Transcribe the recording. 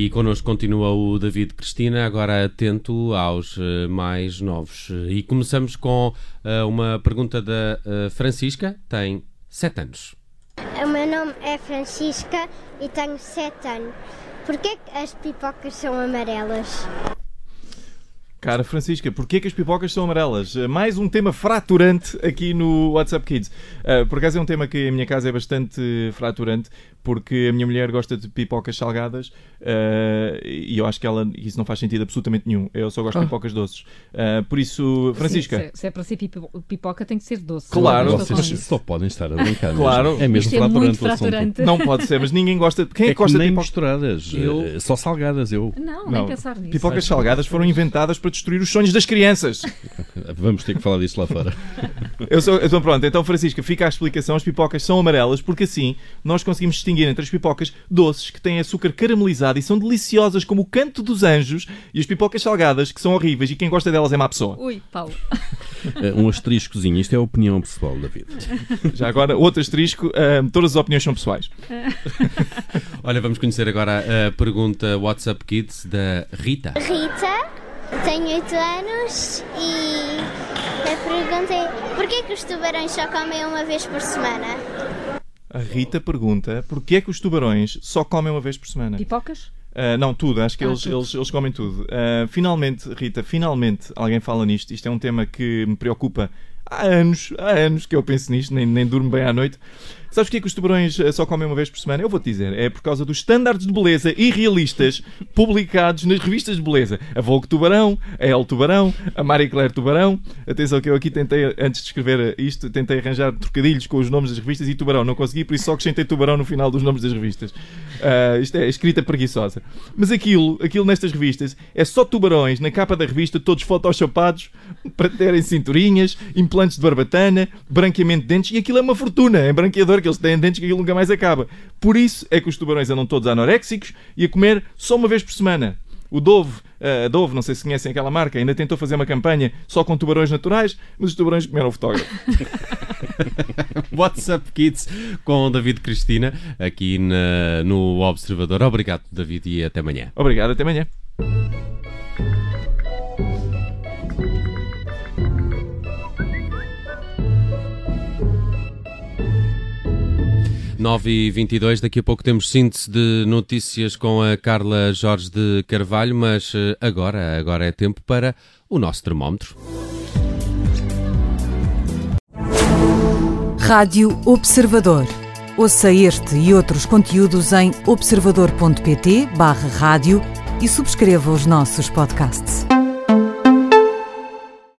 E connosco continua o David Cristina, agora atento aos uh, mais novos. E começamos com uh, uma pergunta da uh, Francisca, tem 7 anos. O meu nome é Francisca e tenho 7 anos. Porquê que as pipocas são amarelas? Cara Francisca, porquê que as pipocas são amarelas? Uh, mais um tema fraturante aqui no WhatsApp Kids. Uh, por acaso é um tema que a minha casa é bastante fraturante, porque a minha mulher gosta de pipocas salgadas uh, e eu acho que ela, isso não faz sentido absolutamente nenhum. Eu só gosto oh. de pipocas doces. por isso, Francisca. Sim, se, é para ser pipoca, tem que ser doce. Claro, vocês só podem estar a brincar. Claro, é mesmo é fraturante, fraturante. Não pode ser, mas ninguém gosta. Quem é, que gosta nem de pipocas? misturadas, eu... só salgadas. Eu não, não, nem pensar nisso. Pipocas salgadas foram inventadas para destruir os sonhos das crianças. Vamos ter que falar disso lá fora. eu sou, então pronto, então Francisca, fica a explicação. As pipocas são amarelas porque assim nós conseguimos distinguir entre as pipocas doces que têm açúcar caramelizado e são deliciosas como o canto dos anjos e as pipocas salgadas que são horríveis e quem gosta delas é má pessoa. Ui, Paulo. um asteriscozinho, isto é a opinião pessoal, David. Já agora, outro asterisco, uh, todas as opiniões são pessoais. Olha, vamos conhecer agora a pergunta WhatsApp Kids da Rita. Rita, tenho 8 anos e a pergunta é: porquê que os tubarões só comem uma vez por semana? A Rita pergunta: porquê que os tubarões só comem uma vez por semana? Pipocas? Uh, não, tudo, acho que ah, eles, tudo. Eles, eles comem tudo. Uh, finalmente, Rita, finalmente alguém fala nisto. Isto é um tema que me preocupa há anos, há anos que eu penso nisto, nem, nem durmo bem à noite. Sabes porquê que os tubarões eh, só comem uma vez por semana? Eu vou-te dizer. É por causa dos estándares de beleza irrealistas publicados nas revistas de beleza. A Vogue Tubarão, a El Tubarão, a Marie Claire Tubarão. Atenção que eu aqui tentei, antes de escrever isto, tentei arranjar trocadilhos com os nomes das revistas e Tubarão. Não consegui, por isso só acrescentei Tubarão no final dos nomes das revistas. Uh, isto é escrita preguiçosa. Mas aquilo, aquilo nestas revistas é só tubarões na capa da revista, todos photoshopados para terem cinturinhas, implantes de barbatana, branqueamento de dentes e aquilo é uma fortuna. É branqueador que eles têm dentes que aquilo nunca mais acaba. Por isso é que os tubarões andam todos anoréxicos e a comer só uma vez por semana. O Dove, a Dove, não sei se conhecem aquela marca, ainda tentou fazer uma campanha só com tubarões naturais, mas os tubarões comeram o fotógrafo. WhatsApp Kids com David Cristina, aqui na, no Observador. Obrigado, David, e até amanhã. Obrigado, até amanhã. 9 e 22 daqui a pouco temos síntese de notícias com a Carla Jorge de Carvalho, mas eh, agora, agora é tempo para o nosso termómetro. Rádio Observador. Ouça este e outros conteúdos em observador.pt/barra rádio e subscreva os nossos podcasts.